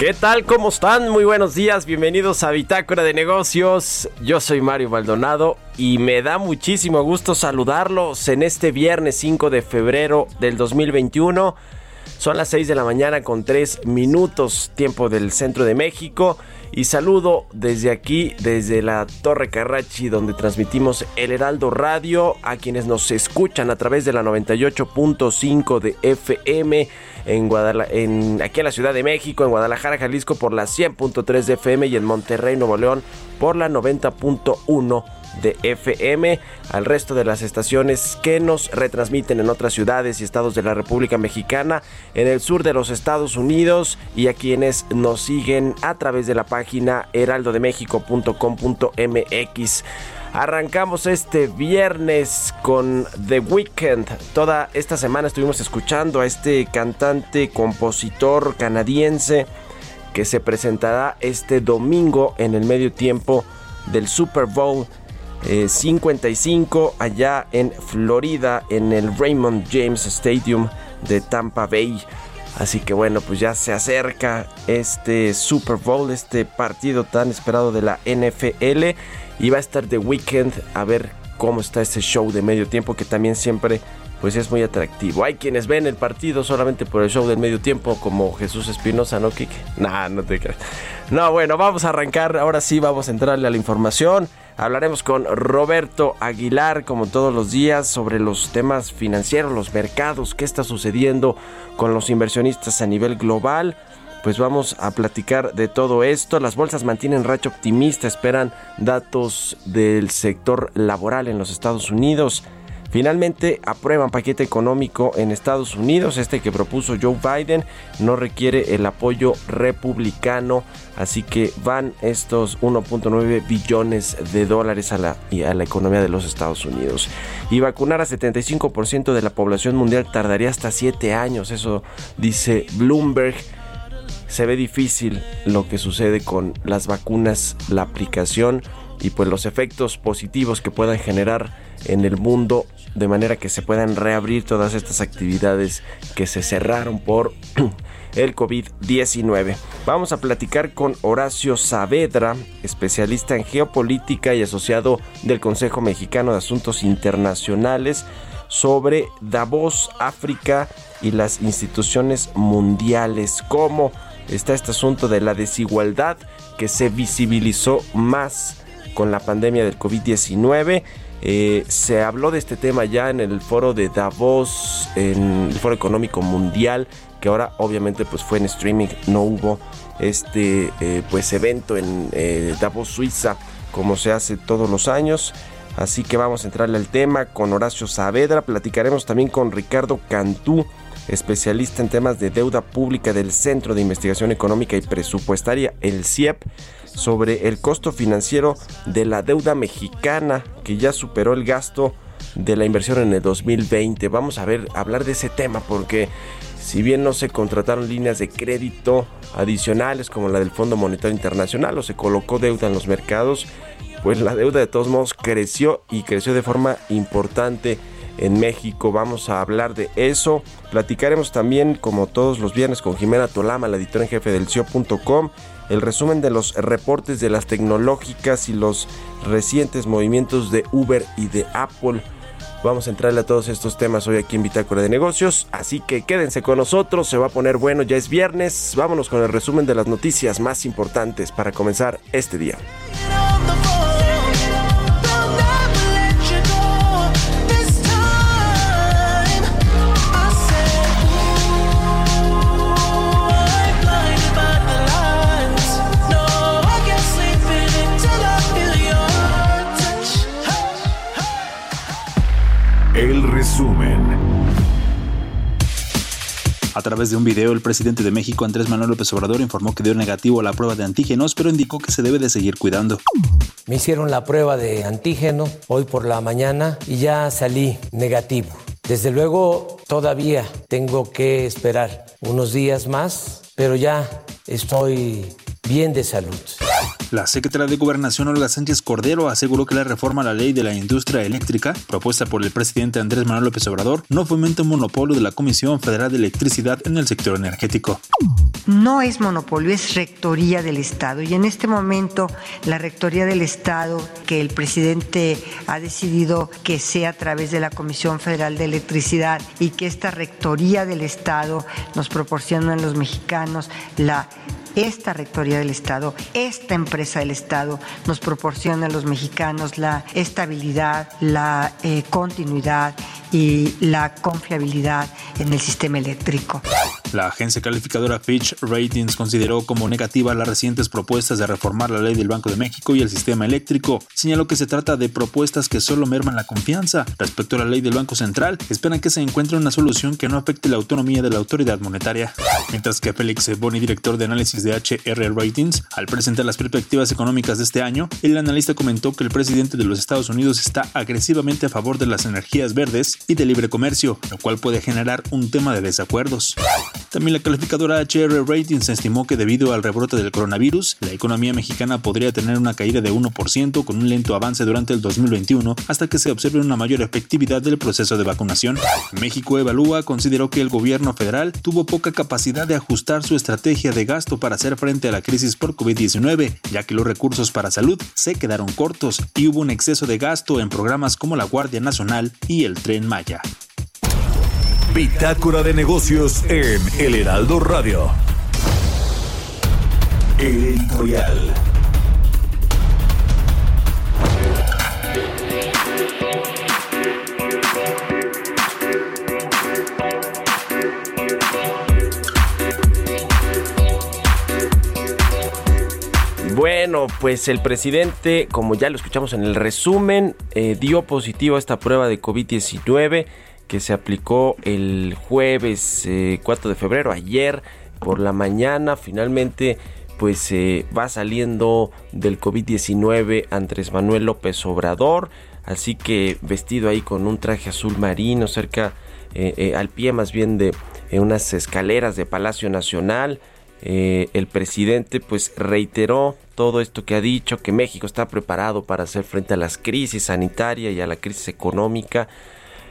¿Qué tal? ¿Cómo están? Muy buenos días, bienvenidos a Bitácora de Negocios. Yo soy Mario Maldonado y me da muchísimo gusto saludarlos en este viernes 5 de febrero del 2021. Son las 6 de la mañana con 3 minutos tiempo del centro de México. Y saludo desde aquí, desde la Torre Carrachi, donde transmitimos el Heraldo Radio, a quienes nos escuchan a través de la 98.5 de FM en, Guadalajara, en aquí en la Ciudad de México, en Guadalajara, Jalisco por la 100.3 de FM y en Monterrey, Nuevo León por la 90.1 de FM, al resto de las estaciones que nos retransmiten en otras ciudades y estados de la República Mexicana, en el sur de los Estados Unidos y a quienes nos siguen a través de la página heraldodemexico.com.mx. Arrancamos este viernes con The Weeknd. Toda esta semana estuvimos escuchando a este cantante, compositor canadiense que se presentará este domingo en el medio tiempo del Super Bowl 55 allá en Florida en el Raymond James Stadium de Tampa Bay. Así que bueno, pues ya se acerca este Super Bowl, este partido tan esperado de la NFL. Y va a estar The Weeknd a ver cómo está este show de medio tiempo que también siempre pues es muy atractivo. Hay quienes ven el partido solamente por el show del medio tiempo, como Jesús Espinosa, ¿no, Kike? Nah, no te creas. No, bueno, vamos a arrancar. Ahora sí, vamos a entrarle a la información. Hablaremos con Roberto Aguilar, como todos los días, sobre los temas financieros, los mercados, qué está sucediendo con los inversionistas a nivel global. Pues vamos a platicar de todo esto. Las bolsas mantienen racha optimista, esperan datos del sector laboral en los Estados Unidos. Finalmente aprueban paquete económico en Estados Unidos, este que propuso Joe Biden, no requiere el apoyo republicano, así que van estos 1.9 billones de dólares a la, a la economía de los Estados Unidos. Y vacunar a 75% de la población mundial tardaría hasta 7 años, eso dice Bloomberg se ve difícil lo que sucede con las vacunas, la aplicación y pues los efectos positivos que puedan generar en el mundo de manera que se puedan reabrir todas estas actividades que se cerraron por el COVID-19. Vamos a platicar con Horacio Saavedra, especialista en geopolítica y asociado del Consejo Mexicano de Asuntos Internacionales, sobre Davos, África y las instituciones mundiales. ¿Cómo está este asunto de la desigualdad que se visibilizó más con la pandemia del COVID-19? Eh, se habló de este tema ya en el foro de Davos, en el foro económico mundial, que ahora obviamente pues fue en streaming, no hubo este eh, pues evento en eh, Davos, Suiza, como se hace todos los años. Así que vamos a entrarle al tema con Horacio Saavedra, platicaremos también con Ricardo Cantú, especialista en temas de deuda pública del Centro de Investigación Económica y Presupuestaria, el CIEP sobre el costo financiero de la deuda mexicana que ya superó el gasto de la inversión en el 2020. Vamos a ver, hablar de ese tema porque si bien no se contrataron líneas de crédito adicionales como la del Fondo Monetario Internacional o se colocó deuda en los mercados, pues la deuda de todos modos creció y creció de forma importante en México. Vamos a hablar de eso. Platicaremos también, como todos los viernes, con Jimena Tolama, la editora en jefe del CIO.com, el resumen de los reportes de las tecnológicas y los recientes movimientos de Uber y de Apple. Vamos a entrarle a todos estos temas hoy aquí en Bitácora de Negocios, así que quédense con nosotros, se va a poner bueno, ya es viernes, vámonos con el resumen de las noticias más importantes para comenzar este día. A través de un video, el presidente de México, Andrés Manuel López Obrador, informó que dio negativo a la prueba de antígenos, pero indicó que se debe de seguir cuidando. Me hicieron la prueba de antígeno hoy por la mañana y ya salí negativo. Desde luego, todavía tengo que esperar unos días más, pero ya estoy bien de salud. La secretaria de Gobernación Olga Sánchez Cordero aseguró que la reforma a la ley de la industria eléctrica, propuesta por el presidente Andrés Manuel López Obrador, no fomenta un monopolio de la Comisión Federal de Electricidad en el sector energético. No es monopolio, es rectoría del Estado. Y en este momento la rectoría del Estado, que el presidente ha decidido que sea a través de la Comisión Federal de Electricidad y que esta rectoría del Estado nos proporciona a los mexicanos la esta Rectoría del Estado, esta empresa del Estado nos proporciona a los mexicanos la estabilidad, la eh, continuidad y la confiabilidad en el sistema eléctrico. La agencia calificadora Fitch Ratings consideró como negativa las recientes propuestas de reformar la ley del Banco de México y el sistema eléctrico. Señaló que se trata de propuestas que solo merman la confianza. Respecto a la ley del Banco Central, esperan que se encuentre una solución que no afecte la autonomía de la autoridad monetaria. Mientras que Félix Boni, director de análisis de HR Ratings, al presentar las perspectivas económicas de este año, el analista comentó que el presidente de los Estados Unidos está agresivamente a favor de las energías verdes y de libre comercio, lo cual puede generar un tema de desacuerdos. También la calificadora HR Ratings estimó que debido al rebrote del coronavirus, la economía mexicana podría tener una caída de 1% con un lento avance durante el 2021 hasta que se observe una mayor efectividad del proceso de vacunación. México Evalúa consideró que el gobierno federal tuvo poca capacidad de ajustar su estrategia de gasto para hacer frente a la crisis por COVID-19, ya que los recursos para salud se quedaron cortos y hubo un exceso de gasto en programas como la Guardia Nacional y el Tren Maya. Bitácora de negocios en El Heraldo Radio. Editorial. Bueno, pues el presidente, como ya lo escuchamos en el resumen, eh, dio positivo a esta prueba de COVID-19 que se aplicó el jueves 4 eh, de febrero, ayer por la mañana. Finalmente, pues se va saliendo del COVID-19 Andrés Manuel López Obrador. Así que vestido ahí con un traje azul marino, cerca, eh, al pie más bien de unas escaleras de Palacio Nacional eh, el presidente pues reiteró todo esto que ha dicho, que México está preparado para hacer frente a las crisis sanitarias y a la crisis económica.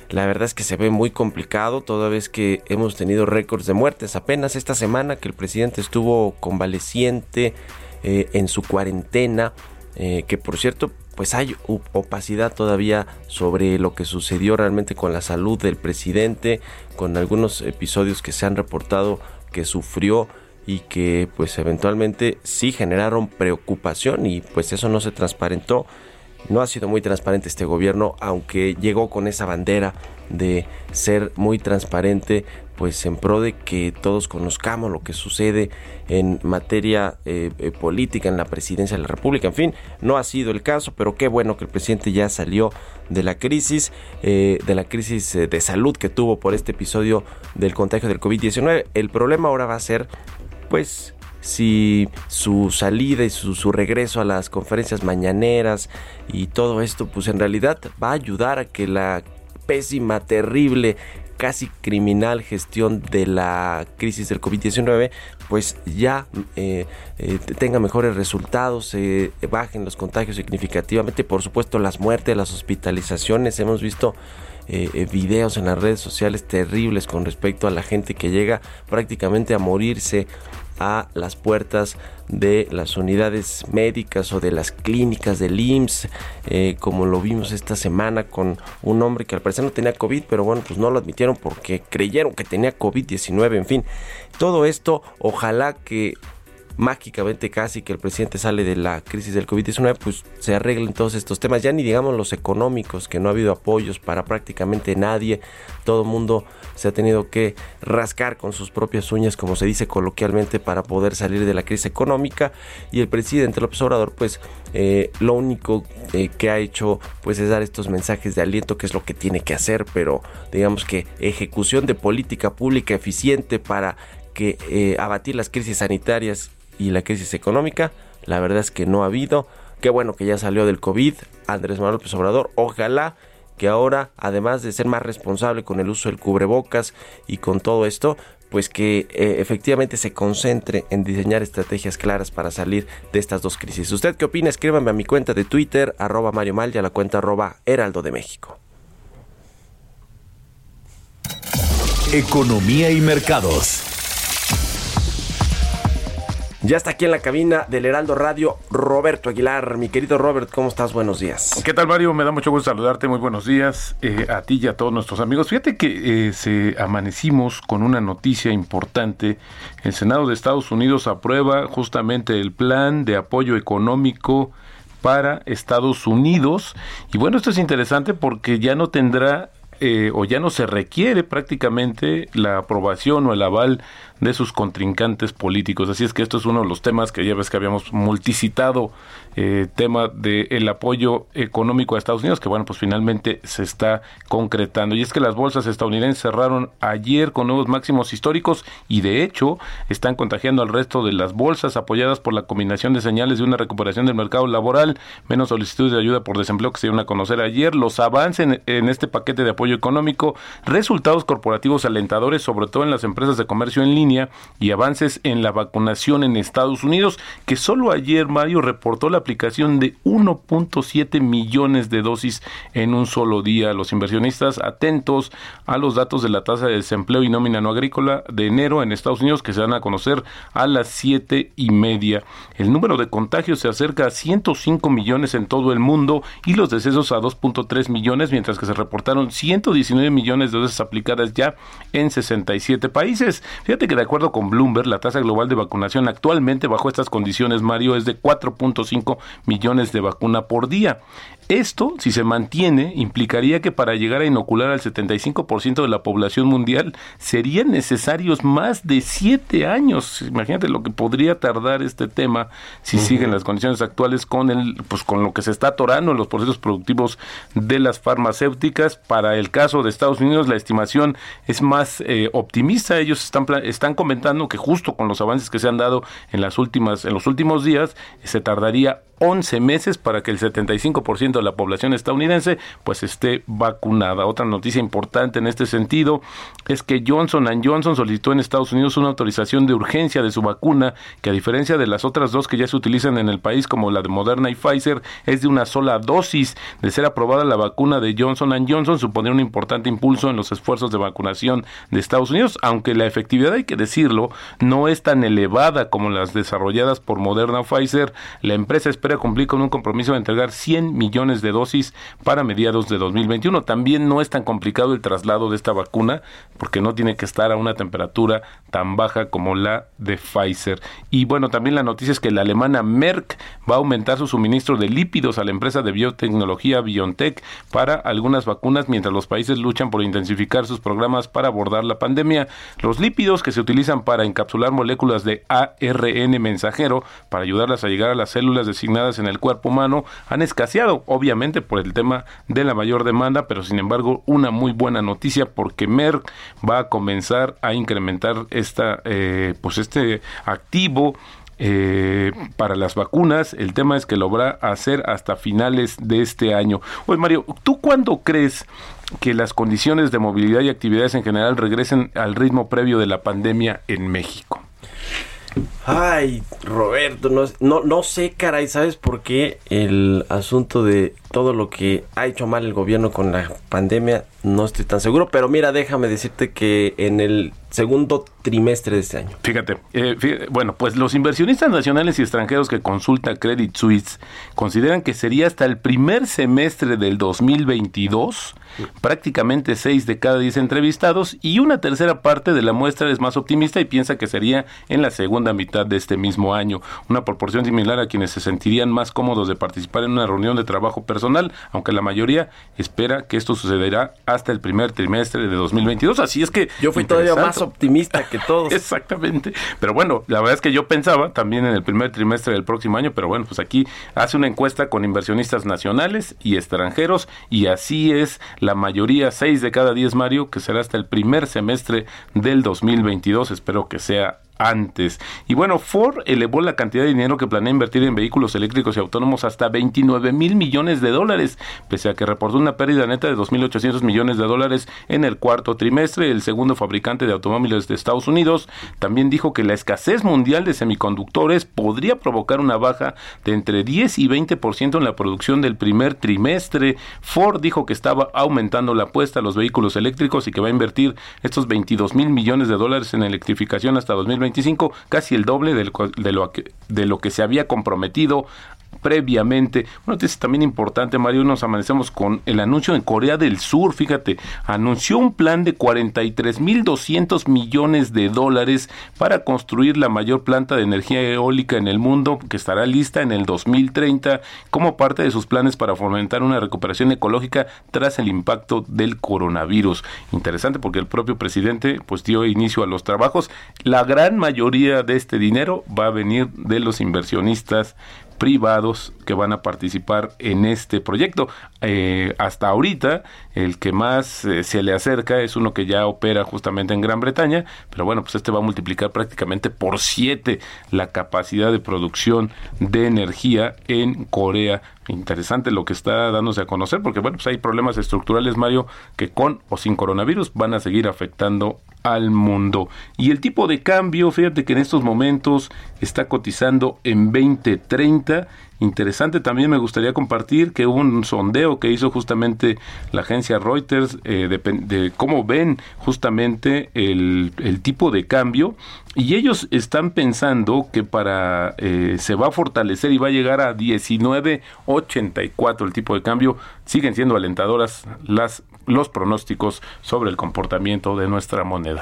La verdad es que se ve muy complicado toda vez que hemos tenido récords de muertes. Apenas esta semana que el presidente estuvo convaleciente eh, en su cuarentena, eh, que por cierto pues hay opacidad todavía sobre lo que sucedió realmente con la salud del presidente, con algunos episodios que se han reportado que sufrió y que pues eventualmente sí generaron preocupación y pues eso no se transparentó. No ha sido muy transparente este gobierno, aunque llegó con esa bandera de ser muy transparente, pues en pro de que todos conozcamos lo que sucede en materia eh, eh, política en la presidencia de la República. En fin, no ha sido el caso, pero qué bueno que el presidente ya salió de la crisis, eh, de la crisis de salud que tuvo por este episodio del contagio del COVID-19. El problema ahora va a ser pues si su salida y su, regreso a las conferencias mañaneras y todo esto, pues en realidad va a ayudar a que la pésima, terrible casi criminal gestión de la crisis del COVID-19, pues ya eh, eh, tenga mejores resultados, se bajen los contagios significativamente, por supuesto las muertes, las hospitalizaciones, hemos visto eh, videos en las redes sociales terribles con respecto a la gente que llega prácticamente a morirse a las puertas de las unidades médicas o de las clínicas del IMSS, eh, como lo vimos esta semana con un hombre que al parecer no tenía COVID, pero bueno, pues no lo admitieron porque creyeron que tenía COVID-19, en fin, todo esto ojalá que mágicamente casi que el presidente sale de la crisis del COVID-19, pues se arreglen todos estos temas, ya ni digamos los económicos, que no ha habido apoyos para prácticamente nadie, todo el mundo se ha tenido que rascar con sus propias uñas, como se dice coloquialmente, para poder salir de la crisis económica. Y el presidente López Obrador, pues eh, lo único eh, que ha hecho pues es dar estos mensajes de aliento, que es lo que tiene que hacer, pero digamos que ejecución de política pública eficiente para que eh, abatir las crisis sanitarias y la crisis económica, la verdad es que no ha habido. Qué bueno que ya salió del COVID Andrés Manuel López Obrador. Ojalá que ahora, además de ser más responsable con el uso del cubrebocas y con todo esto, pues que eh, efectivamente se concentre en diseñar estrategias claras para salir de estas dos crisis. ¿Usted qué opina? Escríbame a mi cuenta de Twitter, arroba Mario Mal y a la cuenta arroba Heraldo de México. Economía y mercados. Ya está aquí en la cabina del Heraldo Radio Roberto Aguilar. Mi querido Robert, ¿cómo estás? Buenos días. ¿Qué tal, Mario? Me da mucho gusto saludarte. Muy buenos días eh, a ti y a todos nuestros amigos. Fíjate que eh, se amanecimos con una noticia importante. El Senado de Estados Unidos aprueba justamente el plan de apoyo económico para Estados Unidos. Y bueno, esto es interesante porque ya no tendrá eh, o ya no se requiere prácticamente la aprobación o el aval de sus contrincantes políticos. Así es que esto es uno de los temas que ya ves que habíamos multicitado, eh, tema del apoyo económico a Estados Unidos, que bueno, pues finalmente se está concretando. Y es que las bolsas estadounidenses cerraron ayer con nuevos máximos históricos y de hecho están contagiando al resto de las bolsas apoyadas por la combinación de señales de una recuperación del mercado laboral, menos solicitudes de ayuda por desempleo que se dieron a conocer ayer, los avances en este paquete de apoyo económico, resultados corporativos alentadores, sobre todo en las empresas de comercio en línea, y avances en la vacunación en Estados Unidos, que solo ayer Mario reportó la aplicación de 1.7 millones de dosis en un solo día. Los inversionistas atentos a los datos de la tasa de desempleo y nómina no agrícola de enero en Estados Unidos que se van a conocer a las siete y media. El número de contagios se acerca a 105 millones en todo el mundo y los decesos a 2.3 millones, mientras que se reportaron 119 millones de dosis aplicadas ya en 67 países. Fíjate que de acuerdo con Bloomberg, la tasa global de vacunación actualmente bajo estas condiciones, Mario, es de 4.5 millones de vacuna por día. Esto, si se mantiene, implicaría que para llegar a inocular al 75% de la población mundial serían necesarios más de siete años. Imagínate lo que podría tardar este tema si siguen las condiciones actuales con el, pues con lo que se está atorando en los procesos productivos de las farmacéuticas. Para el caso de Estados Unidos, la estimación es más eh, optimista. Ellos están están comentando que justo con los avances que se han dado en las últimas, en los últimos días, se tardaría 11 meses para que el 75% de la población estadounidense pues esté vacunada. Otra noticia importante en este sentido es que Johnson Johnson solicitó en Estados Unidos una autorización de urgencia de su vacuna que a diferencia de las otras dos que ya se utilizan en el país como la de Moderna y Pfizer es de una sola dosis. De ser aprobada la vacuna de Johnson Johnson supondría un importante impulso en los esfuerzos de vacunación de Estados Unidos, aunque la efectividad hay que decirlo no es tan elevada como las desarrolladas por Moderna o Pfizer. La empresa espera cumplir con un compromiso de entregar 100 millones de dosis para mediados de 2021. También no es tan complicado el traslado de esta vacuna porque no tiene que estar a una temperatura tan baja como la de Pfizer. Y bueno, también la noticia es que la alemana Merck va a aumentar su suministro de lípidos a la empresa de biotecnología BioNTech para algunas vacunas mientras los países luchan por intensificar sus programas para abordar la pandemia. Los lípidos que se utilizan para encapsular moléculas de ARN mensajero para ayudarlas a llegar a las células designadas en el cuerpo humano han escaseado, obviamente por el tema de la mayor demanda, pero sin embargo una muy buena noticia porque Merck va a comenzar a incrementar esta, eh, pues este activo eh, para las vacunas. El tema es que lo va hacer hasta finales de este año. Oye, Mario, ¿tú cuándo crees que las condiciones de movilidad y actividades en general regresen al ritmo previo de la pandemia en México? Ay, Roberto, no, no, no sé, caray, ¿sabes por qué el asunto de todo lo que ha hecho mal el gobierno con la pandemia? No estoy tan seguro, pero mira, déjame decirte que en el segundo trimestre de este año. Fíjate, eh, bueno, pues los inversionistas nacionales y extranjeros que consulta Credit Suisse consideran que sería hasta el primer semestre del 2022, prácticamente 6 de cada 10 entrevistados, y una tercera parte de la muestra es más optimista y piensa que sería en la segunda mitad de este mismo año, una proporción similar a quienes se sentirían más cómodos de participar en una reunión de trabajo personal, aunque la mayoría espera que esto sucederá hasta el primer trimestre de 2022. Así es que... Yo fui todavía más optimista que todos. Exactamente. Pero bueno, la verdad es que yo pensaba también en el primer trimestre del próximo año, pero bueno, pues aquí hace una encuesta con inversionistas nacionales y extranjeros y así es la mayoría, 6 de cada 10, Mario, que será hasta el primer semestre del 2022. Espero que sea antes. Y bueno, Ford elevó la cantidad de dinero que planea invertir en vehículos eléctricos y autónomos hasta 29 mil millones de dólares, pese a que reportó una pérdida neta de 2.800 millones de dólares en el cuarto trimestre. El segundo fabricante de automóviles de Estados Unidos también dijo que la escasez mundial de semiconductores podría provocar una baja de entre 10 y 20% en la producción del primer trimestre. Ford dijo que estaba aumentando la apuesta a los vehículos eléctricos y que va a invertir estos 22 mil millones de dólares en electrificación hasta 2020 casi el doble de lo, que, de lo que se había comprometido previamente. Una noticia también importante, Mario, nos amanecemos con el anuncio en Corea del Sur, fíjate, anunció un plan de 43.200 millones de dólares para construir la mayor planta de energía eólica en el mundo, que estará lista en el 2030 como parte de sus planes para fomentar una recuperación ecológica tras el impacto del coronavirus. Interesante porque el propio presidente pues dio inicio a los trabajos. La gran mayoría de este dinero va a venir de los inversionistas privados que van a participar en este proyecto. Eh, hasta ahorita, el que más eh, se le acerca es uno que ya opera justamente en Gran Bretaña, pero bueno, pues este va a multiplicar prácticamente por siete la capacidad de producción de energía en Corea. Interesante lo que está dándose a conocer, porque bueno, pues hay problemas estructurales, Mario, que con o sin coronavirus van a seguir afectando al mundo. Y el tipo de cambio, fíjate que en estos momentos está cotizando en 2030 Interesante también me gustaría compartir que hubo un sondeo que hizo justamente la agencia Reuters eh, de, cómo ven justamente el, tipo de cambio y ellos están pensando que para eh, se va a fortalecer y va a llegar a 19.84 el tipo de cambio. Siguen siendo alentadoras las los pronósticos sobre el comportamiento de nuestra moneda.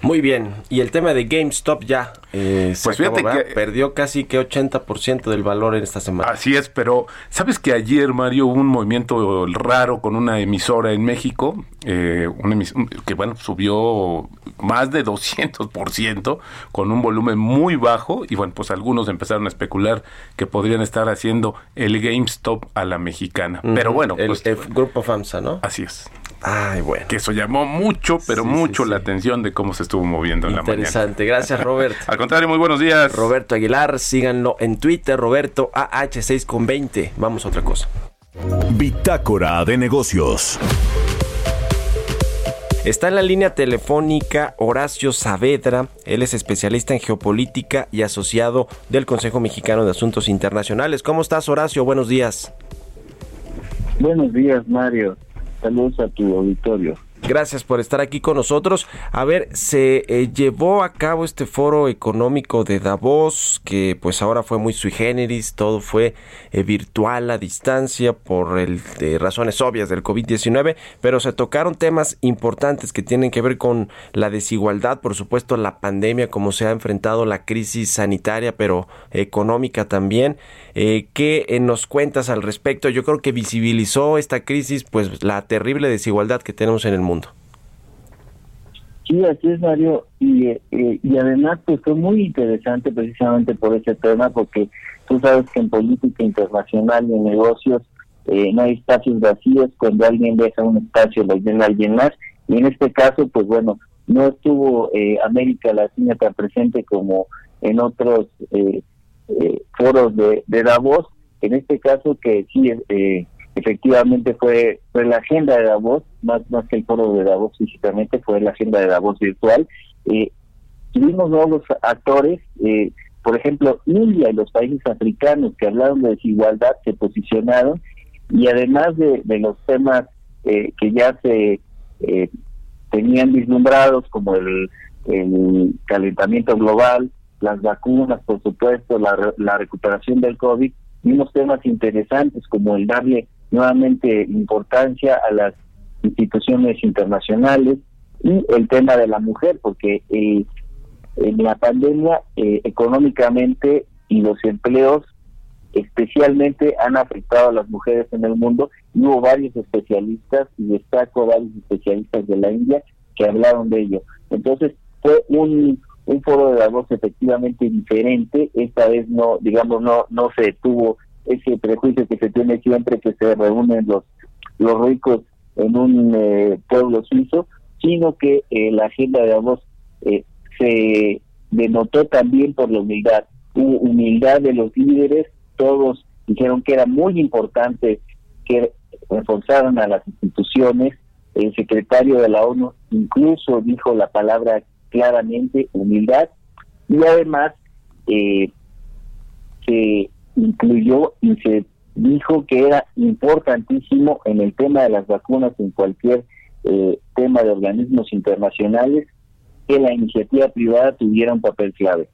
Muy bien, y el tema de GameStop ya eh, pues fíjate que perdió casi que 80% del valor en esta semana. Así es, pero sabes que ayer Mario hubo un movimiento raro con una emisora en México, eh, que bueno subió más de 200% con un volumen muy bajo y bueno pues algunos empezaron a especular que podrían estar haciendo el GameStop a la mexicana. Pero bueno, el, pues, el grupo FAMSA, ¿no? Así es. Ay, bueno. Que eso llamó mucho, pero mucho la atención de cómo se estuvo moviendo en la mañana. Interesante. Gracias, Robert. Al contrario, muy buenos días. Roberto Aguilar, síganlo en Twitter, Roberto AH6 con 20. Vamos a otra cosa. Bitácora de negocios. Está en la línea telefónica Horacio Saavedra, él es especialista en geopolítica y asociado del Consejo Mexicano de Asuntos Internacionales. ¿Cómo estás, Horacio? Buenos días. Buenos días, Mario. Saludos a tu auditorio. Gracias por estar aquí con nosotros. A ver, se eh, llevó a cabo este foro económico de Davos, que pues ahora fue muy sui generis, todo fue eh, virtual a distancia por el, razones obvias del COVID-19, pero se tocaron temas importantes que tienen que ver con la desigualdad, por supuesto la pandemia, cómo se ha enfrentado la crisis sanitaria, pero económica también. Eh, ¿Qué nos cuentas al respecto? Yo creo que visibilizó esta crisis, pues la terrible desigualdad que tenemos en el. Sí, así es, Mario. Y, eh, y además, pues fue muy interesante precisamente por ese tema, porque tú sabes que en política internacional y en negocios eh, no hay espacios vacíos. Cuando alguien deja un espacio, lo llena alguien más. Y en este caso, pues bueno, no estuvo eh, América Latina tan presente como en otros eh, foros de, de, Davos, en este caso que sí, eh, efectivamente fue, fue la agenda de Davos, más, más que el foro de Davos físicamente, fue la agenda de Davos virtual. Eh, tuvimos nuevos actores, eh, por ejemplo, India y los países africanos que hablaron de desigualdad se posicionaron y además de, los temas eh, que ya se eh, tenían vislumbrados como el, calentamiento global, las vacunas, por supuesto, la, la recuperación del COVID, vimos temas interesantes como el darle nuevamente importancia a las instituciones internacionales y el tema de la mujer, porque eh, en la pandemia eh, económicamente y los empleos especialmente han afectado a las mujeres en el mundo y hubo varios especialistas y destaco varios especialistas de la India que hablaron de ello. Entonces fue un, un foro de Davos efectivamente diferente, esta vez no, digamos, no, no se detuvo ese prejuicio que se tiene siempre que se reúnen los, los ricos en un eh, pueblo suizo, sino que eh, la agenda de Davos eh, se denotó también por la humildad, humildad de los líderes, todos dijeron que era muy importante que reforzaran a las instituciones, el secretario de la ONU incluso dijo la palabra claramente humildad. Y además eh, se incluyó y se dijo que era importantísimo en el tema de las vacunas en cualquier eh, tema de organismos internacionales que la iniciativa privada tuviera un papel clave.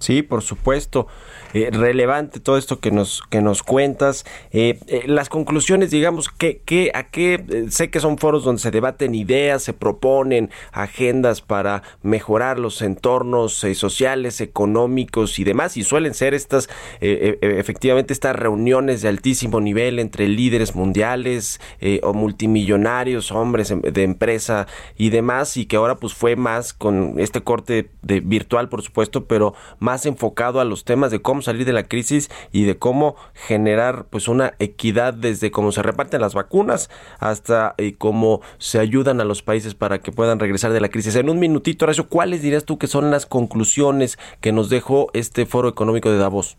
Sí, por supuesto. Eh, relevante todo esto que nos, que nos cuentas. Eh, eh, las conclusiones, digamos, que, que, a qué sé que son foros donde se debaten ideas, se proponen agendas para mejorar los entornos sociales, económicos y demás. Y suelen ser estas, efectivamente, estas reuniones de altísimo nivel entre líderes mundiales o multimillonarios, hombres em, de empresa y demás. Y que ahora pues fue más con este corte de virtual, por supuesto, pero más más enfocado a los temas de cómo salir de la crisis y de cómo generar pues una equidad desde cómo se reparten las vacunas hasta eh, cómo se ayudan a los países para que puedan regresar de la crisis. En un minutito, Horacio, ¿cuáles dirías tú que son las conclusiones que nos dejó este foro económico de Davos?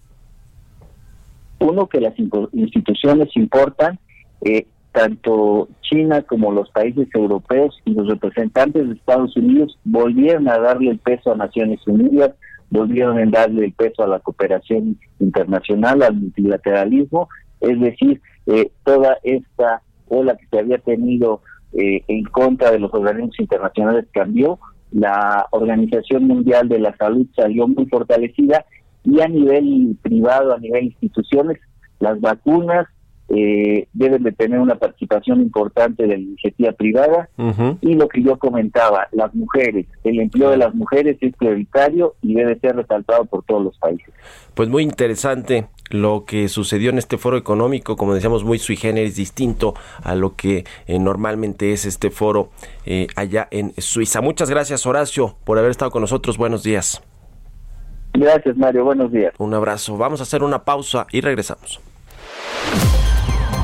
Uno, que las instituciones importan, eh, tanto China como los países europeos y los representantes de Estados Unidos volvieron a darle el peso a Naciones Unidas, volvieron a darle el peso a la cooperación internacional, al multilateralismo, es decir, eh, toda esta ola que se había tenido eh, en contra de los organismos internacionales cambió, la Organización Mundial de la Salud salió muy fortalecida y a nivel privado, a nivel instituciones, las vacunas, eh, deben de tener una participación importante de la iniciativa privada y lo que yo comentaba, las mujeres, el empleo de las mujeres es prioritario y debe ser resaltado por todos los países. Pues muy interesante lo que sucedió en este foro económico, como decíamos, muy sui generis, distinto a lo que eh, normalmente es este foro eh, allá en Suiza. Muchas gracias, Horacio, por haber estado con nosotros. Buenos días. Gracias, Mario. Buenos días. Un abrazo. Vamos a hacer una pausa y regresamos.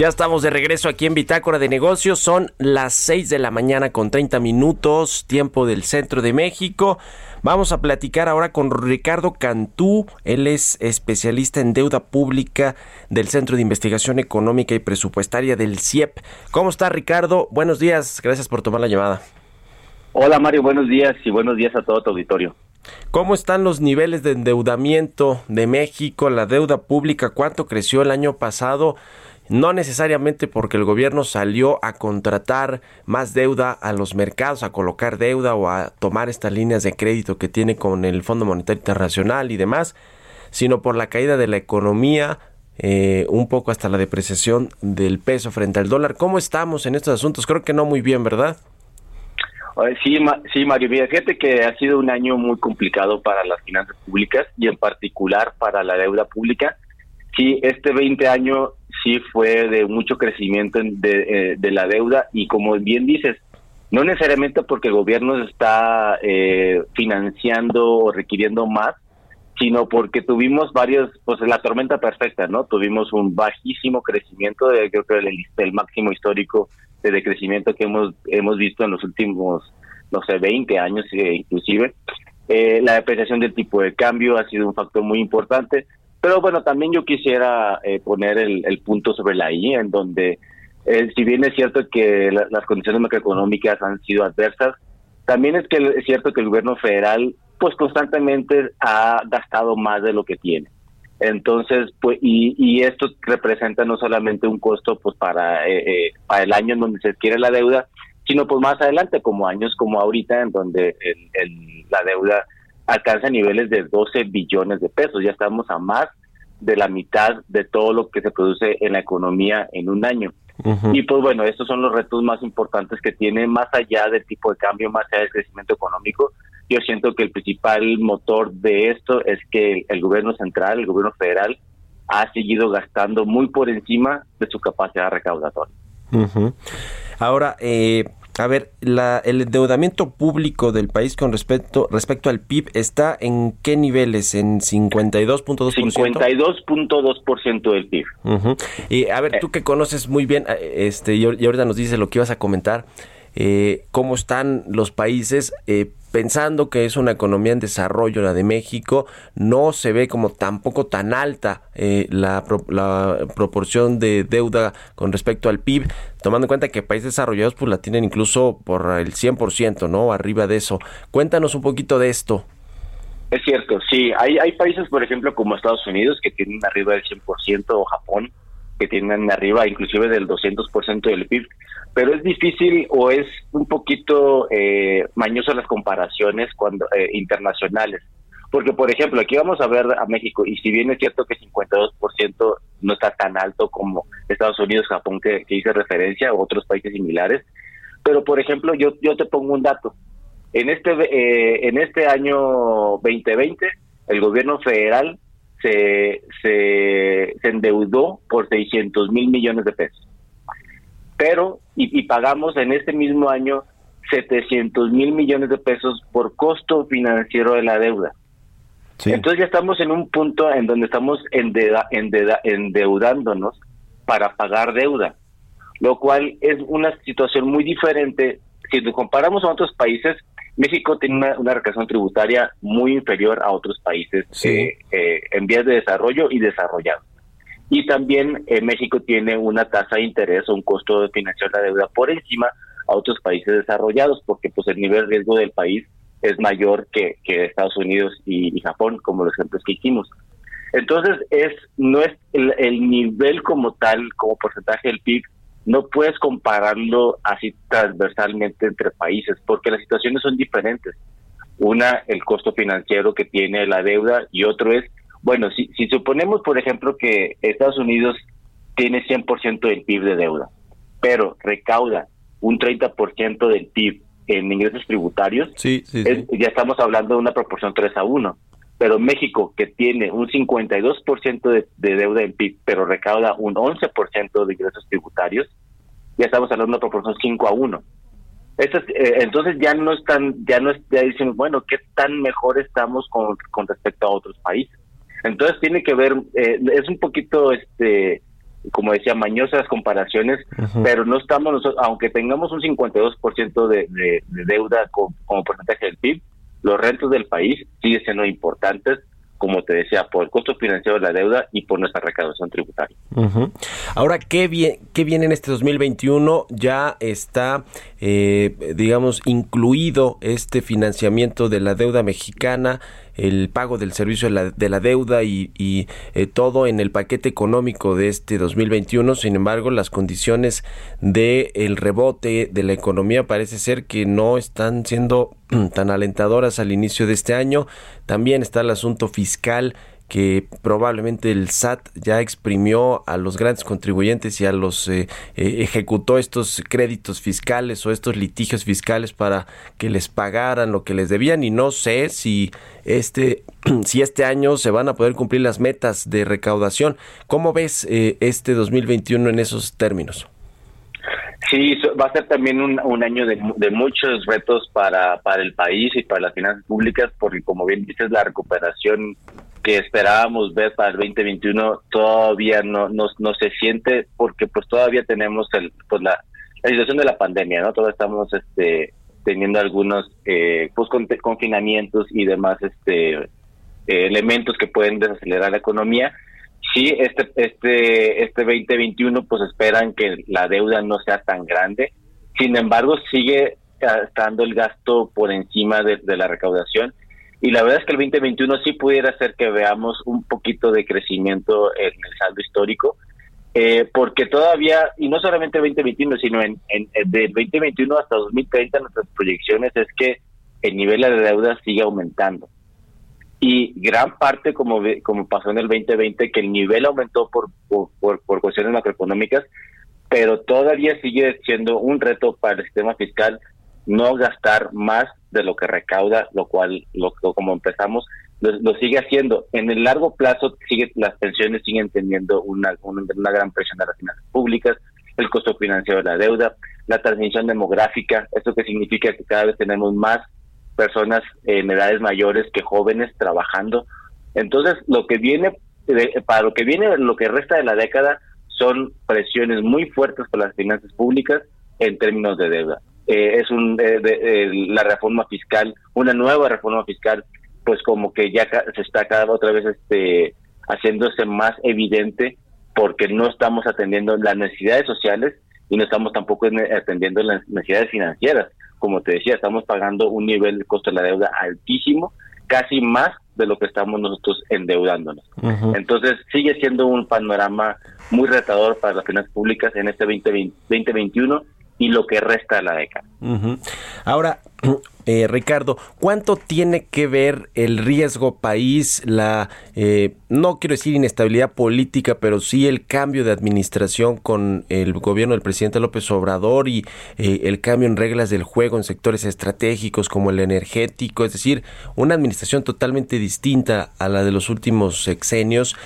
Ya estamos de regreso aquí en Bitácora de Negocios. Son las 6 de la mañana con 30 minutos, tiempo del centro de México. Vamos a platicar ahora con Ricardo Cantú. Él es especialista en deuda pública del Centro de Investigación Económica y Presupuestaria del CIEP. ¿Cómo está Ricardo? Buenos días. Gracias por tomar la llamada. Hola Mario, buenos días y buenos días a todo tu auditorio. ¿Cómo están los niveles de endeudamiento de México, la deuda pública? ¿Cuánto creció el año pasado? No necesariamente porque el gobierno salió a contratar más deuda a los mercados, a colocar deuda o a tomar estas líneas de crédito que tiene con el Fondo Monetario Internacional y demás, sino por la caída de la economía, eh, un poco hasta la depreciación del peso frente al dólar. ¿Cómo estamos en estos asuntos? Creo que no muy bien, ¿verdad? Sí, sí, Mario, que ha sido un año muy complicado para las finanzas públicas y en particular para la deuda pública. Sí, este 20 año sí fue de mucho crecimiento de, eh, de la deuda y como bien dices, no necesariamente porque el gobierno está eh, financiando o requiriendo más, sino porque tuvimos varios, pues la tormenta perfecta, ¿no? Tuvimos un bajísimo crecimiento, de, creo que el, máximo histórico de decrecimiento que hemos hemos visto en los últimos, no sé, 20 años eh, inclusive. Eh, la depreciación del tipo de cambio ha sido un factor muy importante, pero bueno, también yo quisiera eh, poner el, punto sobre la I, en donde eh, si bien es cierto que las condiciones macroeconómicas han sido adversas, también es que es cierto que el gobierno federal pues constantemente ha gastado más de lo que tiene. Entonces, pues, y, y esto representa no solamente un costo pues para, eh, eh, para el año en donde se adquiere la deuda, sino pues más adelante, como años como ahorita, en donde el, la deuda alcanza niveles de 12 billones de pesos. Ya estamos a más de la mitad de todo lo que se produce en la economía en un año. Y pues bueno, estos son los retos más importantes que tiene, más allá del tipo de cambio, más allá del crecimiento económico. Yo siento que el principal motor de esto es que el gobierno central, el gobierno federal, ha seguido gastando muy por encima de su capacidad recaudatoria. Ahora, eh, a ver, la, el endeudamiento público del país con respecto, respecto al PIB está en qué niveles? ¿En 52.2%? 52.2% del PIB. Y a ver, tú que conoces muy bien, eh, este, y ahorita nos dices lo que ibas a comentar, eh, cómo están los países, eh, pensando que es una economía en desarrollo la de México, no se ve como tampoco tan alta eh, la, la, proporción de deuda con respecto al PIB, tomando en cuenta que países desarrollados pues la tienen incluso por el 100%, ¿no? Arriba de eso. Cuéntanos un poquito de esto. Es cierto, sí, hay, hay países, por ejemplo, como Estados Unidos, que tienen arriba del 100%, o Japón, que tienen arriba inclusive del 200% del PIB pero es difícil o es un poquito eh, mañoso las comparaciones cuando eh, internacionales. Porque, por ejemplo, aquí vamos a ver a México, y si bien es cierto que 52% no está tan alto como Estados Unidos, Japón, que, hice referencia, o otros países similares, pero, por ejemplo, yo, yo te pongo un dato. En este, eh, en este año 2020, el gobierno federal se, se, se endeudó por 600 mil millones de pesos pero y, pagamos en este mismo año 700 mil millones de pesos por costo financiero de la deuda. Entonces ya estamos en un punto en donde estamos endeudándonos para pagar deuda, lo cual es una situación muy diferente. Si nos comparamos a otros países, México tiene una, una tributaria muy inferior a otros países eh, eh, en vías de desarrollo y desarrollados. Y también eh, México tiene una tasa de interés o un costo de financiar la deuda por encima a otros países desarrollados, porque pues el nivel de riesgo del país es mayor que, que Estados Unidos y, Japón, como los ejemplos que hicimos. Entonces, es no es el, nivel como tal, como porcentaje del PIB, no puedes compararlo así transversalmente entre países, porque las situaciones son diferentes. Una, el costo financiero que tiene la deuda, y otro es bueno, si, si suponemos, por ejemplo, que Estados Unidos tiene 100% del PIB de deuda, pero recauda un 30% del PIB en ingresos tributarios, sí, ya estamos hablando de una proporción 3 a 1. Pero México, que tiene un 52% de, de deuda en PIB, pero recauda un 11% de ingresos tributarios, ya estamos hablando de una proporción 5 a 1. Eh, entonces ya no están, ya no ya dicen, bueno, ¿qué tan mejor estamos con, con respecto a otros países? Entonces tiene que ver, eh, es un poquito, este, como decía, mañosas comparaciones, pero no estamos, nosotros, aunque tengamos un 52% de, de, de deuda como porcentaje del PIB, los rentos del país siguen siendo importantes como te decía, por el costo financiero de la deuda y por nuestra recaudación tributaria. Ahora, ¿qué, bien, ¿qué viene en este 2021? Ya está, eh, digamos, incluido este financiamiento de la deuda mexicana el pago del servicio de la, de la deuda y, eh, todo en el paquete económico de este 2021. Sin embargo, las condiciones de el rebote de la economía parece ser que no están siendo tan alentadoras al inicio de este año. También está el asunto fiscal que probablemente el SAT ya exprimió a los grandes contribuyentes y a los eh, eh, ejecutó estos créditos fiscales o estos litigios fiscales para que les pagaran lo que les debían y no sé si este si este año se van a poder cumplir las metas de recaudación. ¿Cómo ves eh, este 2021 en esos términos? Sí, va a ser también un, año de, de, muchos retos para, para el país y para las finanzas públicas, porque como bien dices, la recuperación que esperábamos ver para el 2021 todavía no, no, no se siente porque pues todavía tenemos el, pues la, situación de la pandemia, ¿no? Todavía estamos este, teniendo algunos eh, pues confinamientos y demás este eh, elementos que pueden desacelerar la economía. Sí, este este este 2021 pues esperan que la deuda no sea tan grande. Sin embargo, sigue estando el gasto por encima de la recaudación y la verdad es que el 2021 sí pudiera ser que veamos un poquito de crecimiento en el saldo histórico, eh, porque todavía, y no solamente 2021, sino en, en, del 2021 hasta 2030 nuestras proyecciones es que el nivel de deuda sigue aumentando. Y gran parte, como, como pasó en el 2020, que el nivel aumentó por, por, por cuestiones macroeconómicas, pero todavía sigue siendo un reto para el sistema fiscal no gastar más de lo que recauda, lo cual, lo, como empezamos, lo, sigue haciendo. En el largo plazo, sigue las pensiones siguen teniendo una, una, gran presión a las finanzas públicas, el costo financiero de la deuda, la transmisión demográfica, esto que significa que cada vez tenemos más personas en edades mayores que jóvenes trabajando. Entonces, lo que viene, para lo que viene, lo que resta de la década, son presiones muy fuertes para las finanzas públicas en términos de deuda. Eh, es un, eh, de, la reforma fiscal, una nueva reforma fiscal, pues como que ya se está cada otra vez este haciéndose más evidente porque no estamos atendiendo las necesidades sociales y no estamos tampoco atendiendo las necesidades financieras. Como te decía, estamos pagando un nivel de costo de la deuda altísimo, casi más de lo que estamos nosotros endeudándonos. Entonces sigue siendo un panorama muy retador para las finanzas públicas en este 2020, 2021 y lo que resta de la década. Ahora, eh, Ricardo, ¿cuánto tiene que ver el riesgo país, la, eh, no quiero decir inestabilidad política, pero sí el cambio de administración con el gobierno del presidente López Obrador y eh, el cambio en reglas del juego en sectores estratégicos como el energético, es decir, una administración totalmente distinta a la de los últimos sexenios?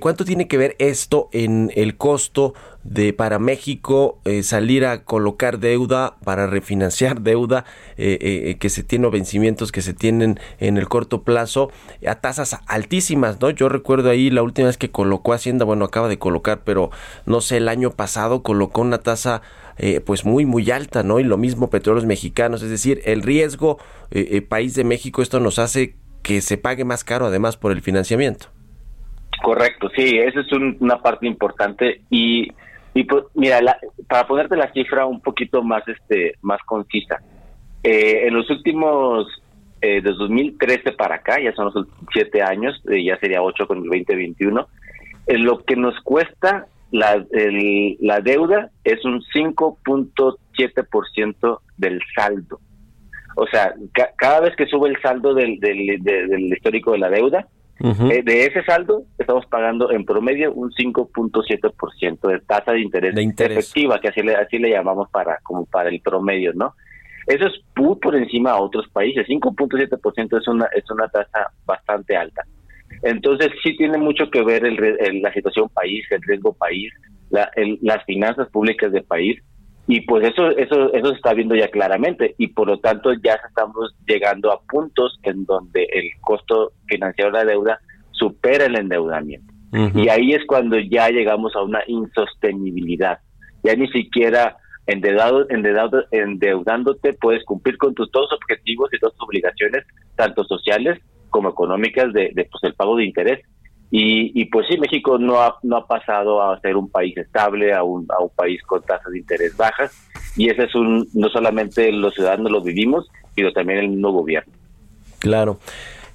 ¿Cuánto tiene que ver esto en el costo de para México salir a colocar deuda para refinanciar deuda que se tienen vencimientos que se tienen en el corto plazo a tasas altísimas, ¿no? Yo recuerdo ahí la última vez que colocó Hacienda, bueno, acaba de colocar, pero no sé, el año pasado colocó una tasa eh, pues muy muy alta, ¿no? Y lo mismo petróleos mexicanos, es decir, el riesgo eh, eh, país de México esto nos hace que se pague más caro además por el financiamiento. Correcto, sí, esa es una parte importante y y pues, mira, para ponerte la cifra un poquito más este más concisa, eh, en los últimos, eh, de 2013 para acá, ya son los siete años, eh, ya sería ocho con el 2021, eh, lo que nos cuesta la, la deuda es un 5.7% del saldo. O sea, cada vez que sube el saldo del, del, del histórico de la deuda, de ese saldo estamos pagando en promedio un 5.7% de tasa de interés, de interés, efectiva, que así le, así le llamamos para como para el promedio, ¿no? Eso es muy por encima a otros países. 5.7% es una, es una tasa bastante alta. Entonces sí tiene mucho que ver el, la situación país, el riesgo país, las finanzas públicas del país y pues eso eso eso se está viendo ya claramente. Y por lo tanto ya estamos llegando a puntos en donde el costo financiero de la deuda supera el endeudamiento. Y ahí es cuando ya llegamos a una insostenibilidad. Ya ni siquiera endeudado, endeudado, endeudándote puedes cumplir con tus dos objetivos y dos obligaciones, tanto sociales como económicas, de, pues, el pago de interés. Y, y, pues sí, México no ha, no ha pasado a ser un país estable, a un, a un país con tasas de interés bajas, y ese es un, no solamente los ciudadanos lo vivimos, sino también el mismo gobierno. Claro.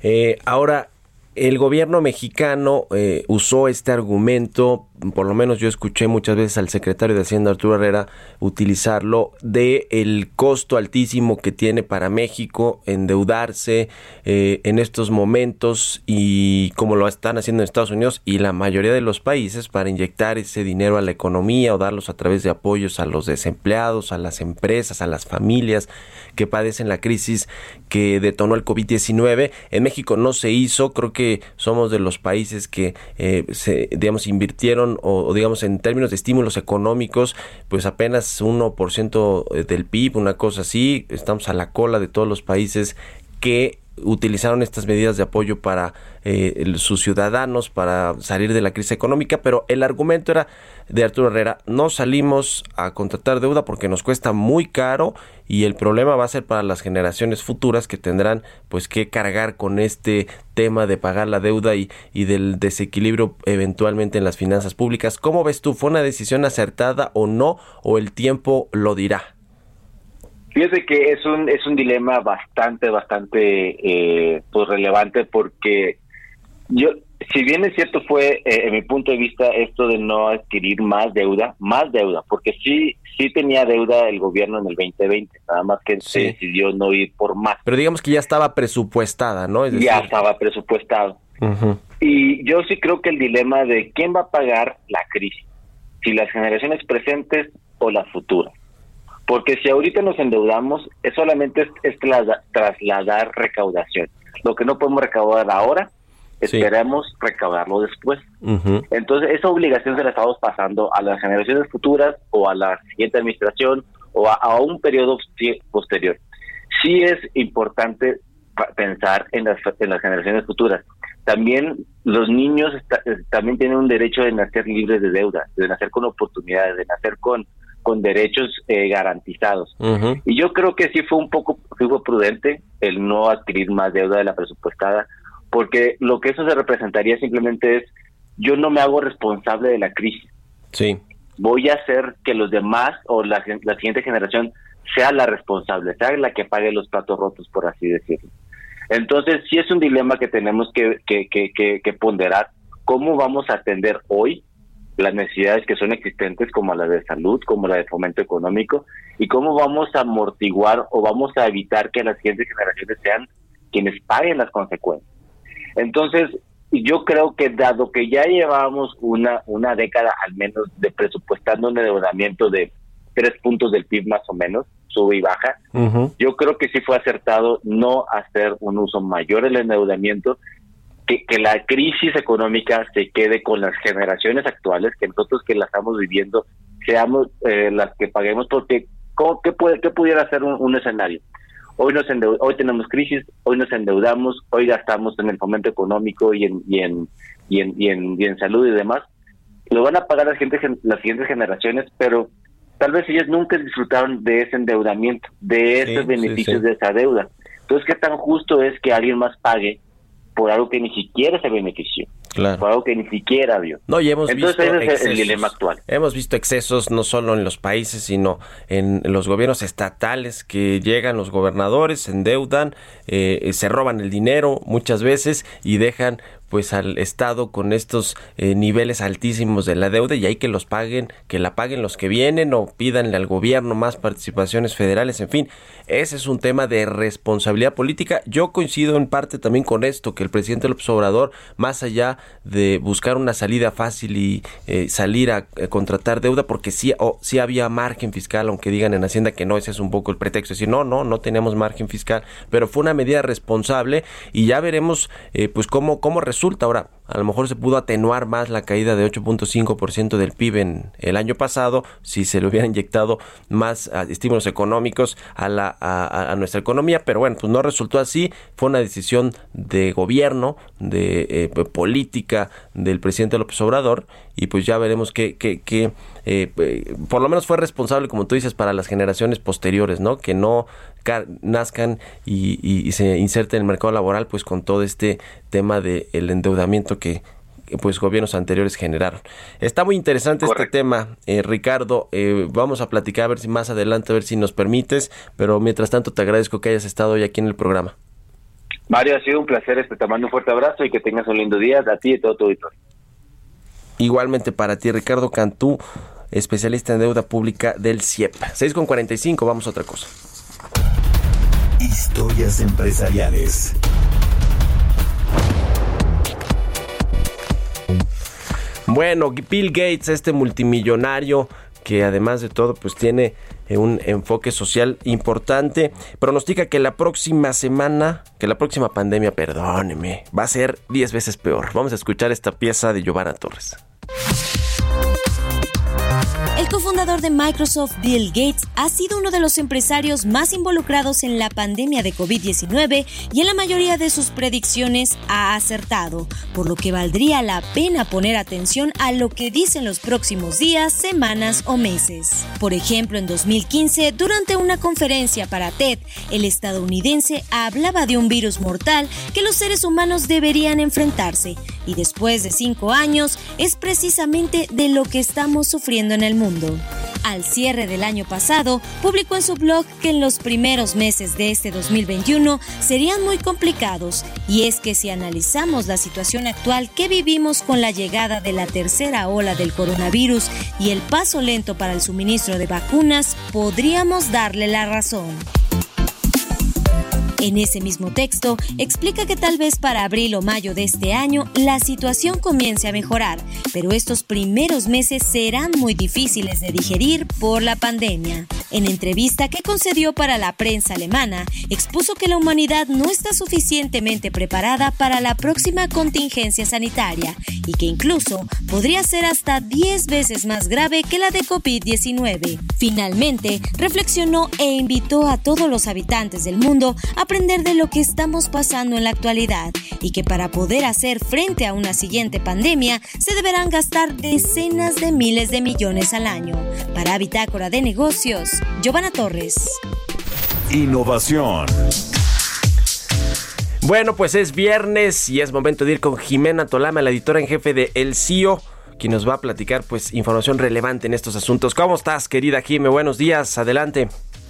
Eh, ahora, el gobierno mexicano eh, usó este argumento, por lo menos yo escuché muchas veces al secretario de Hacienda Arturo Herrera utilizarlo, de el costo altísimo que tiene para México endeudarse eh, en estos momentos y como lo están haciendo en Estados Unidos y la mayoría de los países para inyectar ese dinero a la economía o darlos a través de apoyos a los desempleados, a las empresas, a las familias que padecen la crisis que detonó el COVID-19. En México no se hizo, creo que somos de los países que eh, se, digamos, invirtieron o, digamos, en términos de estímulos económicos, pues apenas 1% del PIB, una cosa así. Estamos a la cola de todos los países que utilizaron estas medidas de apoyo para eh, sus ciudadanos, para salir de la crisis económica, pero el argumento era de Arturo Herrera, no salimos a contratar deuda porque nos cuesta muy caro y el problema va a ser para las generaciones futuras que tendrán pues que cargar con este tema de pagar la deuda y, y del desequilibrio eventualmente en las finanzas públicas. ¿Cómo ves tú? ¿Fue una decisión acertada o no? ¿O el tiempo lo dirá? Fíjate que es un es un dilema bastante bastante eh, pues relevante porque yo si bien es cierto fue eh, en mi punto de vista esto de no adquirir más deuda más deuda porque sí sí tenía deuda el gobierno en el 2020 nada más que se decidió no ir por más. Pero digamos que ya estaba presupuestada no ya estaba presupuestado. Y yo sí creo que el dilema de quién va a pagar la crisis si las generaciones presentes o las futuras porque si ahorita nos endeudamos, es solamente es, trasladar recaudación. Lo que no podemos recaudar ahora, esperemos recaudarlo después. Entonces, esa obligación se la estamos pasando a las generaciones futuras o a la siguiente administración o a, un periodo posterior. Sí es importante pensar en las, en las generaciones futuras. También los niños también tienen un derecho de nacer libres de deuda, de nacer con oportunidades, de nacer con con derechos eh, garantizados. Y yo creo que sí fue un poco fue prudente el no adquirir más deuda de la presupuestada, porque lo que eso se representaría simplemente es, yo no me hago responsable de la crisis. Sí. Voy a hacer que los demás o la, la siguiente generación sea la responsable, sea la que pague los platos rotos, por así decirlo. Entonces, sí es un dilema que tenemos que, que, que, que ponderar. ¿Cómo vamos a atender hoy las necesidades que son existentes como la de salud, como la de fomento económico, y cómo vamos a amortiguar o vamos a evitar que las siguientes generaciones sean quienes paguen las consecuencias. Entonces, yo creo que dado que ya llevamos una, una década al menos de presupuestando un endeudamiento de tres puntos del PIB más o menos, sube y baja, yo creo que sí fue acertado no hacer un uso mayor del endeudamiento, que, la crisis económica se quede con las generaciones actuales, que nosotros que la estamos viviendo seamos eh, las que paguemos, porque ¿qué, puede, qué pudiera ser un, escenario? Hoy, nos hoy tenemos crisis, hoy nos endeudamos, hoy gastamos en el fomento económico y en, y en, y en, y en, y en salud y demás. Lo van a pagar las, gente, las siguientes generaciones, pero tal vez ellos nunca disfrutaron de ese endeudamiento, de esos beneficios de esa deuda. Entonces, ¿qué tan justo es que alguien más pague por algo que ni siquiera se benefició. Claro. Por algo que ni siquiera vio. No, y hemos Entonces visto ese es el dilema actual. Hemos visto excesos no solo en los países, sino en los gobiernos estatales que llegan los gobernadores, se endeudan, eh, se roban el dinero muchas veces y dejan pues al Estado con estos eh, niveles altísimos de la deuda y hay que los paguen, que la paguen los que vienen o pídanle al gobierno más participaciones federales, en fin, ese es un tema de responsabilidad política. Yo coincido en parte también con esto, que el presidente López Obrador, más allá de buscar una salida fácil y eh, salir a, contratar deuda, porque sí, o sí había margen fiscal, aunque digan en Hacienda que no, ese es un poco el pretexto, es decir, no, no, no tenemos margen fiscal, pero fue una medida responsable y ya veremos eh, pues cómo, cómo resulta. Ahora, a lo mejor se pudo atenuar más la caída de 8.5% del PIB en el año pasado si se le hubiera inyectado más ah, estímulos económicos a, la, a, nuestra economía, pero bueno, pues no resultó así. Fue una decisión de gobierno, de eh, política del presidente López Obrador y pues ya veremos que, que, que eh, por lo menos fue responsable, como tú dices, para las generaciones posteriores, ¿no? Que no nazcan y, se inserten en el mercado laboral pues con todo este tema del el endeudamiento que pues gobiernos anteriores generaron. Está muy interesante este tema, eh, Ricardo. Eh, vamos a platicar a ver si más adelante, a ver si nos permites, pero mientras tanto te agradezco que hayas estado hoy aquí en el programa. Mario, ha sido un placer, este, te mando un fuerte abrazo y que tengas un lindo día a ti y todo tu auditorio. Igualmente para ti, Ricardo Cantú, especialista en deuda pública del CIEP. 6 con 45, vamos a otra cosa. Historias empresariales. Bueno, Bill Gates, este multimillonario que además de todo pues tiene eh, un enfoque social importante, pronostica que la próxima semana, que la próxima pandemia, perdóneme, va a ser 10 veces peor. Vamos a escuchar esta pieza de Giovanna Torres. El cofundador de Microsoft, Bill Gates, ha sido uno de los empresarios más involucrados en la pandemia de COVID-19 y en la mayoría de sus predicciones ha acertado, por lo que valdría la pena poner atención a lo que dice en los próximos días, semanas o meses. Por ejemplo, en 2015, durante una conferencia para TED, el estadounidense hablaba de un virus mortal que los seres humanos deberían enfrentarse, y después de cinco años es precisamente de lo que estamos sufriendo en el mundo. Al cierre del año pasado, publicó en su blog que en los primeros meses de este 2021 serían muy complicados, y es que si analizamos la situación actual que vivimos con la llegada de la tercera ola del coronavirus y el paso lento para el suministro de vacunas, podríamos darle la razón. En ese mismo texto, explica que tal vez para abril o mayo de este año la situación comience a mejorar, pero estos primeros meses serán muy difíciles de digerir por la pandemia. En entrevista que concedió para la prensa alemana, expuso que la humanidad no está suficientemente preparada para la próxima contingencia sanitaria y que incluso podría ser hasta 10 veces más grave que la de COVID-19. Finalmente, reflexionó e invitó a todos los habitantes del mundo a aprender de lo que estamos pasando en la actualidad y que para poder hacer frente a una siguiente pandemia se deberán gastar decenas de miles de millones al año. Para Bitácora de Negocios, Giovanna Torres. Innovación. Bueno, pues es viernes y es momento de ir con Jimena Tolama, la editora en jefe de El CIO, quien nos va a platicar pues información relevante en estos asuntos. ¿Cómo estás, querida Jime? Buenos días, adelante.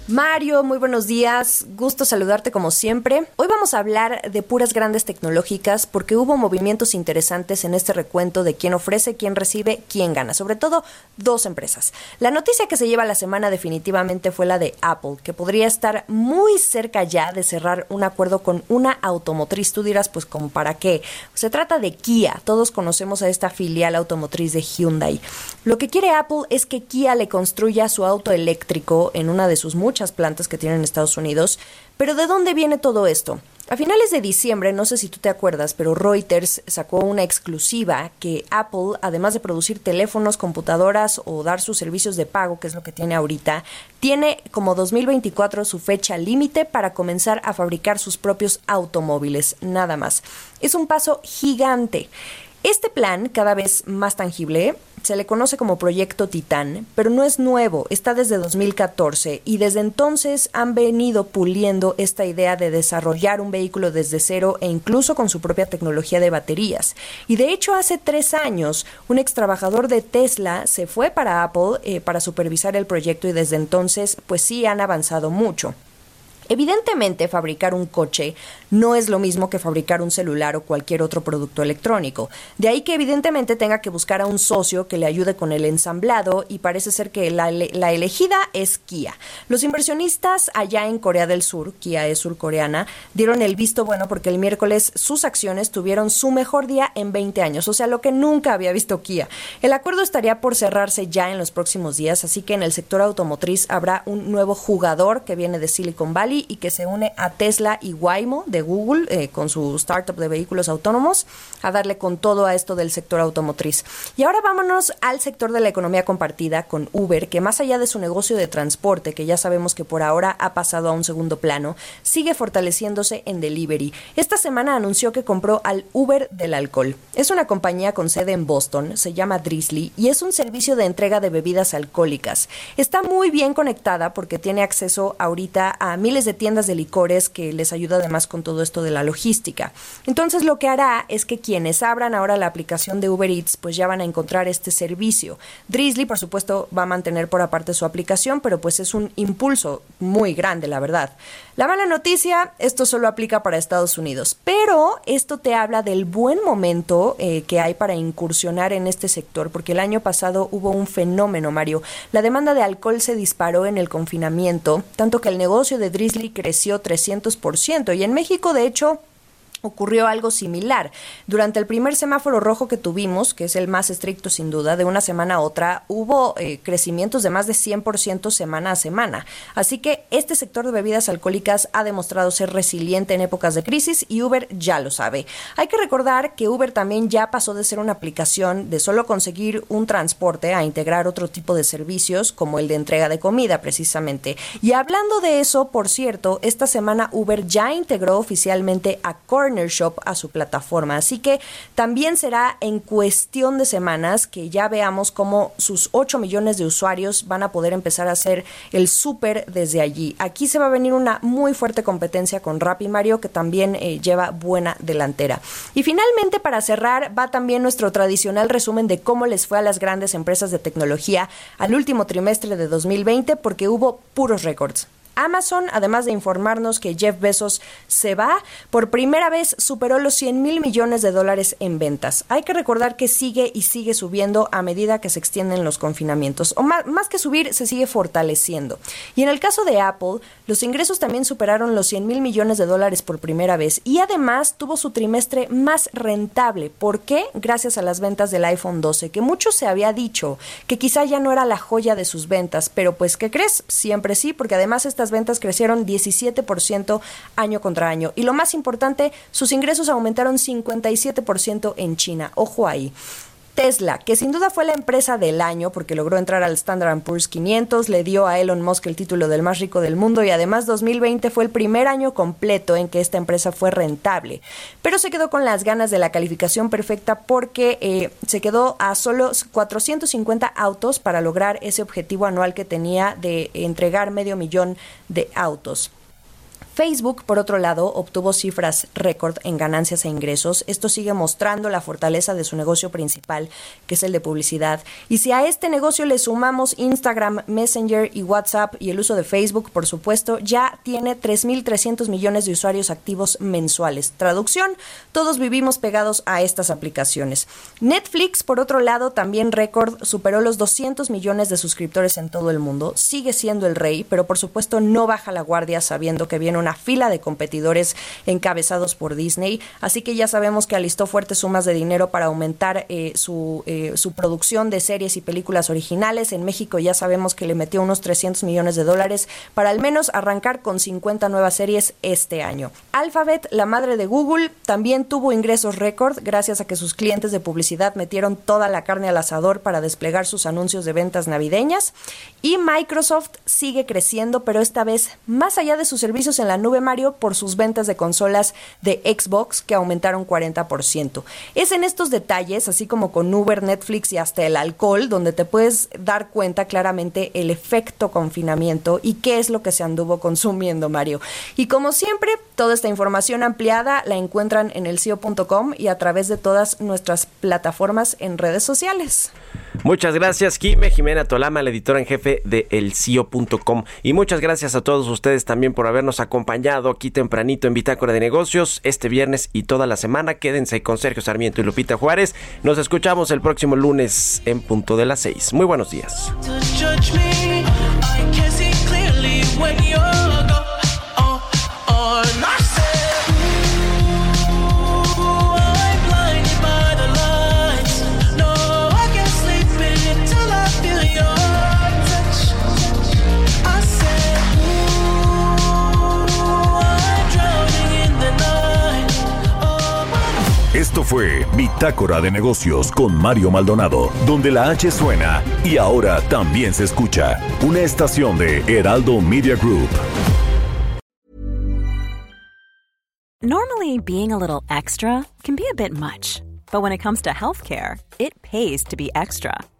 Mario, muy buenos días. Gusto saludarte como siempre. Hoy vamos a hablar de puras grandes tecnológicas porque hubo movimientos interesantes en este recuento de quién ofrece, quién recibe, quién gana. Sobre todo dos empresas. La noticia que se lleva la semana definitivamente fue la de Apple, que podría estar muy cerca ya de cerrar un acuerdo con una automotriz. Tú dirás, pues, ¿como para qué? Se trata de Kia. Todos conocemos a esta filial automotriz de Hyundai. Lo que quiere Apple es que Kia le construya su auto eléctrico en una de sus muchas plantas que tienen en Estados Unidos. Pero ¿de dónde viene todo esto? A finales de diciembre, no sé si tú te acuerdas, pero Reuters sacó una exclusiva que Apple, además de producir teléfonos, computadoras o dar sus servicios de pago, que es lo que tiene ahorita, tiene como 2024 su fecha límite para comenzar a fabricar sus propios automóviles, nada más. Es un paso gigante. Este plan, cada vez más tangible, se le conoce como Proyecto Titán, pero no es nuevo, está desde 2014 y desde entonces han venido puliendo esta idea de desarrollar un vehículo desde cero e incluso con su propia tecnología de baterías. Y de hecho hace tres años un ex trabajador de Tesla se fue para Apple eh, para supervisar el proyecto y desde entonces pues sí han avanzado mucho. Evidentemente, fabricar un coche no es lo mismo que fabricar un celular o cualquier otro producto electrónico. De ahí que evidentemente tenga que buscar a un socio que le ayude con el ensamblado y parece ser que la, elegida es Kia. Los inversionistas allá en Corea del Sur, Kia es surcoreana, dieron el visto bueno porque el miércoles sus acciones tuvieron su mejor día en 20 años, o sea, lo que nunca había visto Kia. El acuerdo estaría por cerrarse ya en los próximos días, así que en el sector automotriz habrá un nuevo jugador que viene de Silicon Valley y que se une a Tesla y Waymo de Google eh, con su startup de vehículos autónomos a darle con todo a esto del sector automotriz. Y ahora vámonos al sector de la economía compartida con Uber, que más allá de su negocio de transporte, que ya sabemos que por ahora ha pasado a un segundo plano, sigue fortaleciéndose en delivery. Esta semana anunció que compró al Uber del alcohol. Es una compañía con sede en Boston, se llama Drizzly y es un servicio de entrega de bebidas alcohólicas. Está muy bien conectada porque tiene acceso ahorita a miles de de tiendas de licores que les ayuda además con todo esto de la logística. Entonces lo que hará es que quienes abran ahora la aplicación de Uber Eats pues ya van a encontrar este servicio. Drizzly por supuesto va a mantener por aparte su aplicación, pero pues es un impulso muy grande, la verdad. La mala noticia, esto solo aplica para Estados Unidos, pero esto te habla del buen momento eh, que hay para incursionar en este sector, porque el año pasado hubo un fenómeno, Mario. La demanda de alcohol se disparó en el confinamiento, tanto que el negocio de Drizzly creció 300%, y en México, de hecho, ocurrió algo similar. Durante el primer semáforo rojo que tuvimos, que es el más estricto sin duda, de una semana a otra, hubo eh, crecimientos de más de 100% semana a semana. Así que este sector de bebidas alcohólicas ha demostrado ser resiliente en épocas de crisis y Uber ya lo sabe. Hay que recordar que Uber también ya pasó de ser una aplicación de solo conseguir un transporte a integrar otro tipo de servicios como el de entrega de comida precisamente. Y hablando de eso, por cierto, esta semana Uber ya integró oficialmente a Core Shop a su plataforma. Así que también será en cuestión de semanas que ya veamos cómo sus 8 millones de usuarios van a poder empezar a hacer el súper desde allí. Aquí se va a venir una muy fuerte competencia con Rappi Mario que también eh, lleva buena delantera. Y finalmente para cerrar va también nuestro tradicional resumen de cómo les fue a las grandes empresas de tecnología al último trimestre de 2020 porque hubo puros récords. Amazon, además de informarnos que Jeff Bezos se va, por primera vez superó los 100 mil millones de dólares en ventas. Hay que recordar que sigue y sigue subiendo a medida que se extienden los confinamientos, o más, más que subir, se sigue fortaleciendo. Y en el caso de Apple, los ingresos también superaron los 100 mil millones de dólares por primera vez y además tuvo su trimestre más rentable. ¿Por qué? Gracias a las ventas del iPhone 12, que mucho se había dicho que quizá ya no era la joya de sus ventas, pero pues ¿qué crees? Siempre sí, porque además estas ventas crecieron 17% año contra año. Y lo más importante, sus ingresos aumentaron 57% en China. Ojo ahí. Tesla, que sin duda fue la empresa del año porque logró entrar al Standard Poor's 500, le dio a Elon Musk el título del más rico del mundo y además 2020 fue el primer año completo en que esta empresa fue rentable. Pero se quedó con las ganas de la calificación perfecta porque eh, se quedó a solo 450 autos para lograr ese objetivo anual que tenía de entregar medio millón de autos. Facebook, por otro lado, obtuvo cifras récord en ganancias e ingresos. Esto sigue mostrando la fortaleza de su negocio principal, que es el de publicidad. Y si a este negocio le sumamos Instagram, Messenger y WhatsApp y el uso de Facebook, por supuesto, ya tiene 3.300 millones de usuarios activos mensuales. Traducción, todos vivimos pegados a estas aplicaciones. Netflix, por otro lado, también récord, superó los 200 millones de suscriptores en todo el mundo. Sigue siendo el rey, pero por supuesto no baja la guardia sabiendo que viene una fila de competidores encabezados por Disney, así que ya sabemos que alistó fuertes sumas de dinero para aumentar eh, su, eh, su producción de series y películas originales. En México ya sabemos que le metió unos 300 millones de dólares para al menos arrancar con 50 nuevas series este año. Alphabet, la madre de Google, también tuvo ingresos récord gracias a que sus clientes de publicidad metieron toda la carne al asador para desplegar sus anuncios de ventas navideñas. Y Microsoft sigue creciendo, pero esta vez más allá de sus servicios en la nube Mario por sus ventas de consolas de Xbox que aumentaron 40%. Es en estos detalles, así como con Uber, Netflix y hasta el alcohol, donde te puedes dar cuenta claramente el efecto confinamiento y qué es lo que se anduvo consumiendo Mario. Y como siempre, toda esta información ampliada la encuentran en el CIO.com y a través de todas nuestras plataformas en redes sociales. Muchas gracias, Kime Jimena Tolama, la editora en jefe de elcio.com. Y muchas gracias a todos ustedes también por habernos acompañado aquí tempranito en Bitácora de Negocios este viernes y toda la semana. Quédense con Sergio Sarmiento y Lupita Juárez. Nos escuchamos el próximo lunes en punto de las seis. Muy buenos días. Fue Bitácora de Negocios con Mario Maldonado, donde la H suena y ahora también se escucha. Una estación de Heraldo Media Group. Normally, being a little extra can be a bit much, but when it comes to healthcare, it pays to be extra.